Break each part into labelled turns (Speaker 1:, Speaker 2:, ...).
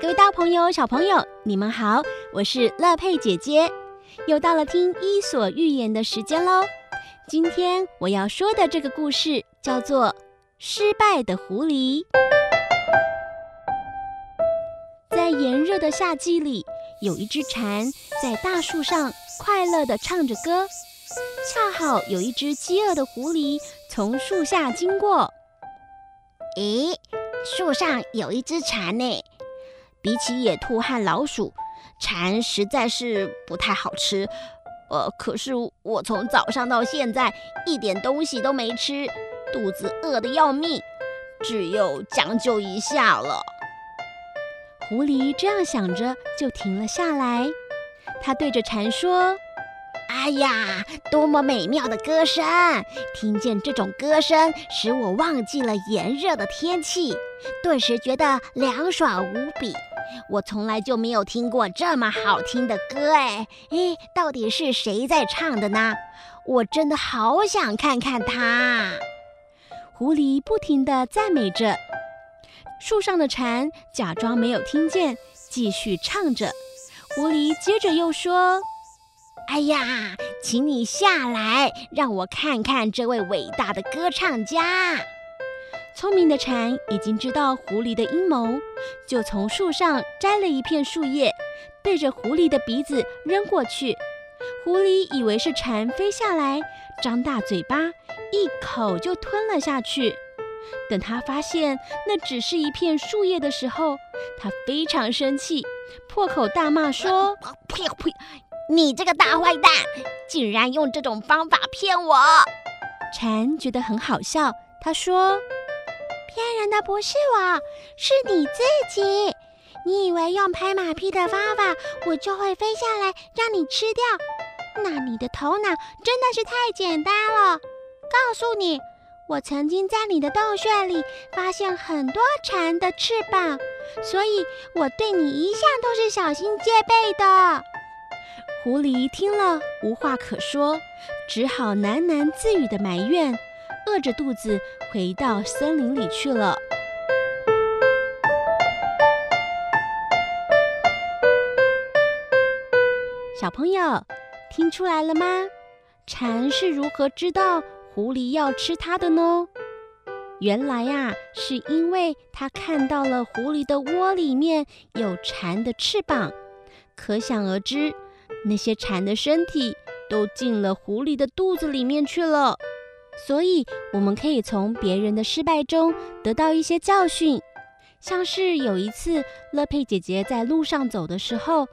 Speaker 1: 各位大朋友、小朋友，你们好，我是乐佩姐姐，又到了听《伊索寓言》的时间喽。今天我要说的这个故事叫做《失败的狐狸》。在炎热的夏季里，有一只蝉在大树上快乐地唱着歌，恰好有一只饥饿的狐狸从树下经过。
Speaker 2: 咦，树上有一只蝉呢。比起野兔和老鼠，蝉实在是不太好吃。呃，可是我从早上到现在一点东西都没吃，肚子饿得要命，只有将就一下了。
Speaker 1: 狐狸这样想着，就停了下来。他对着蝉说：“
Speaker 2: 哎呀，多么美妙的歌声！听见这种歌声，使我忘记了炎热的天气，顿时觉得凉爽无比。”我从来就没有听过这么好听的歌哎哎，到底是谁在唱的呢？我真的好想看看他。
Speaker 1: 狐狸不停地赞美着，树上的蝉假装没有听见，继续唱着。狐狸接着又说：“
Speaker 2: 哎呀，请你下来，让我看看这位伟大的歌唱家。”
Speaker 1: 聪明的蝉已经知道狐狸的阴谋，就从树上摘了一片树叶，对着狐狸的鼻子扔过去。狐狸以为是蝉飞下来，张大嘴巴，一口就吞了下去。等他发现那只是一片树叶的时候，他非常生气，破口大骂说：“
Speaker 2: 呸呸！你这个大坏蛋，竟然用这种方法骗我！”
Speaker 1: 蝉觉得很好笑，他说。
Speaker 3: 骗人的不是我，是你自己。你以为用拍马屁的方法，我就会飞下来让你吃掉？那你的头脑真的是太简单了。告诉你，我曾经在你的洞穴里发现很多蝉的翅膀，所以我对你一向都是小心戒备的。
Speaker 1: 狐狸听了无话可说，只好喃喃自语的埋怨。饿着肚子回到森林里去了。小朋友，听出来了吗？蝉是如何知道狐狸要吃它的呢？原来呀，是因为它看到了狐狸的窝里面有蝉的翅膀，可想而知，那些蝉的身体都进了狐狸的肚子里面去了。所以，我们可以从别人的失败中得到一些教训。像是有一次，乐佩姐姐在路上走的时候，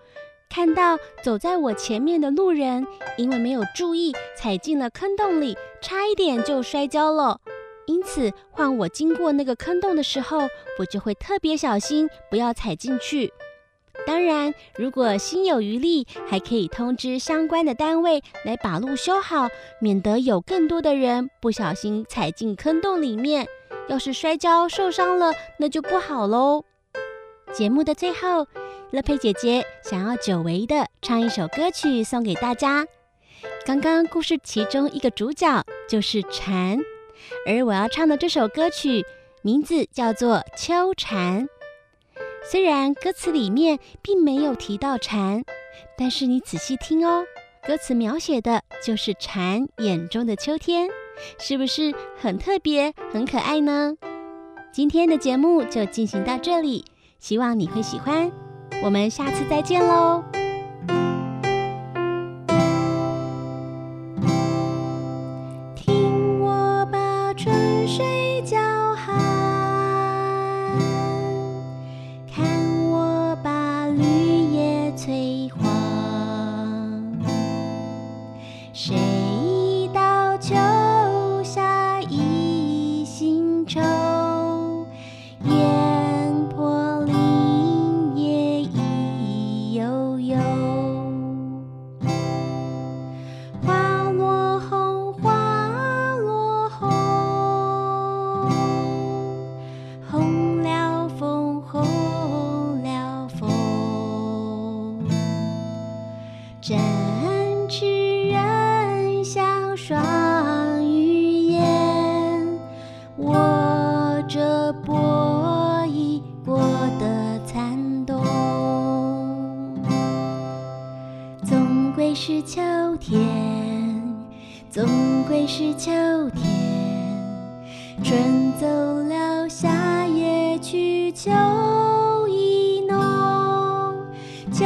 Speaker 1: 看到走在我前面的路人，因为没有注意，踩进了坑洞里，差一点就摔跤了。因此，换我经过那个坑洞的时候，我就会特别小心，不要踩进去。当然，如果心有余力，还可以通知相关的单位来把路修好，免得有更多的人不小心踩进坑洞里面。要是摔跤受伤了，那就不好喽。节目的最后，乐佩姐姐想要久违的唱一首歌曲送给大家。刚刚故事其中一个主角就是蝉，而我要唱的这首歌曲名字叫做《秋蝉》。虽然歌词里面并没有提到蝉，但是你仔细听哦，歌词描写的就是蝉眼中的秋天，是不是很特别、很可爱呢？今天的节目就进行到这里，希望你会喜欢，我们下次再见喽。听我把春水叫寒秋下一新愁，烟波林野意悠悠。花落红，花落红，红了枫，红了枫。天，总归是秋天。春走了，夏也去，秋意浓。秋